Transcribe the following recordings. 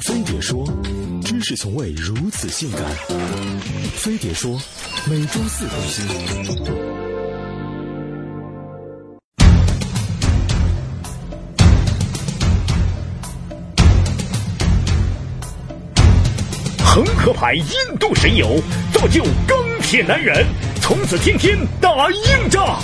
飞碟说，知识从未如此性感。飞碟说，每周四更新。恒河牌印度神油，造就钢铁男人，从此天天打硬仗。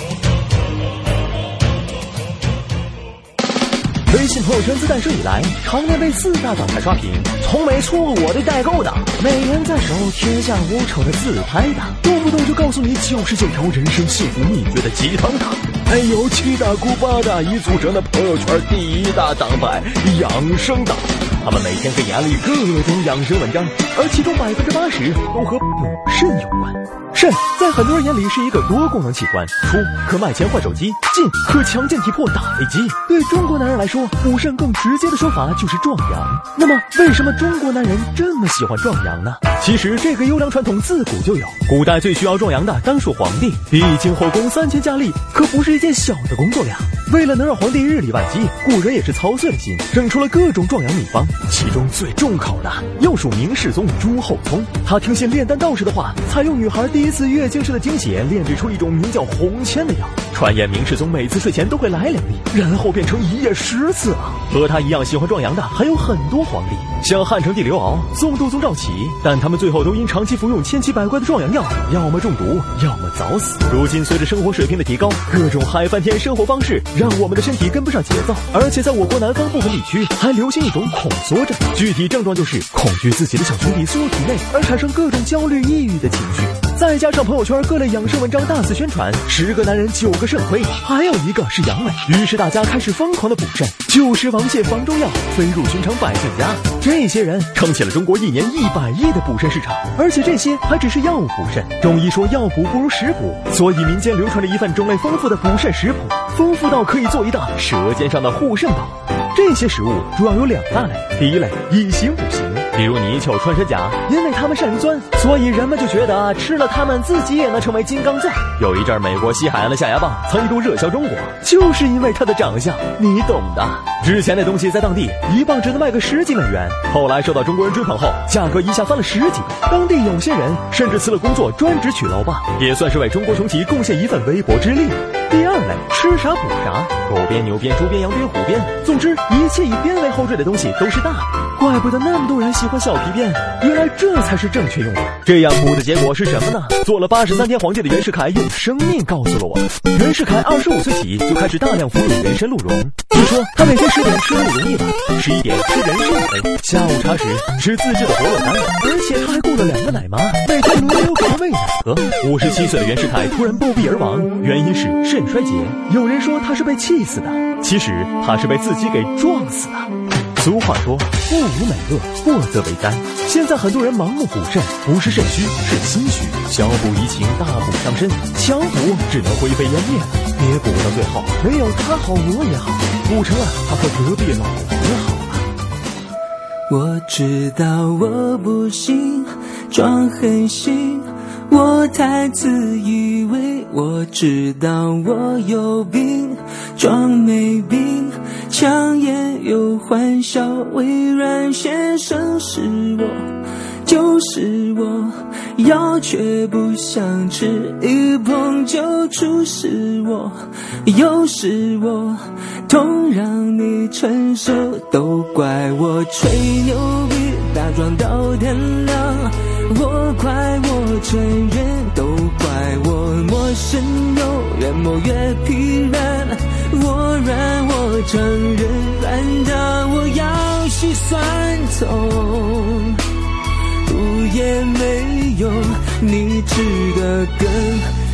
微信朋友圈自诞生以来，常年被四大党派刷屏，从没错过我的代购党，每年在手，天下无丑的自拍党，动不动就告诉你九十九条人生幸福秘诀的鸡汤党，还有七大姑八大姨组成的朋友圈第一大党派养生党。他们每天给眼里各种养生文章，而其中百分之八十都和补肾有关。肾在很多人眼里是一个多功能器官，出可卖钱换手机，进可强健体魄打飞机。对中国男人来说，补肾更直接的说法就是壮阳。那么，为什么中国男人这么喜欢壮阳呢？其实这个优良传统自古就有。古代最需要壮阳的当属皇帝，历经后宫三千佳丽，可不是一件小的工作量。为了能让皇帝日理万机，古人也是操碎了心，整出了各种壮阳秘方。其中最重口的，又属明世宗朱厚熜。他听信炼丹道士的话，采用女孩第一次月经时的精血炼制出一种名叫红铅的药。传言明世宗每次睡前都会来两粒，然后变成一夜十次了。和他一样喜欢壮阳的还有很多皇帝，像汉成帝刘骜、宋度宗赵启，但他们最后都因长期服用千奇百怪的壮阳药，要么中毒，要么早死。如今随着生活水平的提高，各种嗨翻天生活方式让我们的身体跟不上节奏，而且在我国南方部分地区还流行一种恐缩症，具体症状就是恐惧自己的小兄弟缩体内，而产生各种焦虑、抑郁的情绪。再加上朋友圈各类养生文章大肆宣传，十个男人九个肾亏，还有一个是阳痿。于是大家开始疯狂的补肾，九十王谢房中药飞入寻常百姓家。这些人撑起了中国一年一百亿的补肾市场，而且这些还只是药物补肾。中医说药补不如食补，所以民间流传着一份种类丰富的补肾食谱，丰富到可以做一道舌尖上的护肾宝。这些食物主要有两大类，第一类以形补形。比如泥鳅、穿山甲，因为它们善于钻，所以人们就觉得吃了它们自己也能成为金刚钻。有一阵儿，美国西海岸的象牙蚌曾一度热销中国，就是因为它的长相，你懂的。之前那东西在当地一磅只能卖个十几美元，后来受到中国人追捧后，价格一下翻了十几倍。当地有些人甚至辞了工作，专职取捞棒，也算是为中国重启贡献一份微薄之力。第二类，吃啥补啥，狗鞭、牛鞭、猪鞭、羊鞭、虎鞭，总之一切以鞭为后缀的东西都是大。怪不得那么多人喜欢小皮鞭，原来这才是正确用法。这样补的结果是什么呢？做了八十三天皇帝的袁世凯用生命告诉了我。袁世凯二十五岁起就开始大量服用人参鹿茸，据说他每天十点吃鹿茸一碗，十一点吃人参一杯，下午茶时吃自制的活络丹，而且他还雇了两个奶妈，每天轮流给他喂奶喝。五十七岁的袁世凯突然暴毙而亡，原因是肾衰竭。有人说他是被气死的，其实他是被自己给撞死的。俗话说，不无美恶，过则为灾。现在很多人盲目补肾，不是肾虚，是心虚。小补怡情，大补伤身，强补只能灰飞烟灭了。别补到最后，没有他好我也好，补成了他和隔壁老王好了。我知道我不行，装狠心，我太自以为。我知道我有病，装没病。强颜又欢笑，微软先生是我，就是我，药却不想吃，一碰就出是我，又是我，痛让你承受，都怪我吹牛逼，打桩到天亮，我怪我承认，都怪我陌生又冷漠越疲软。我软，我承认，软到我要心酸痛，补也没用，你治得更。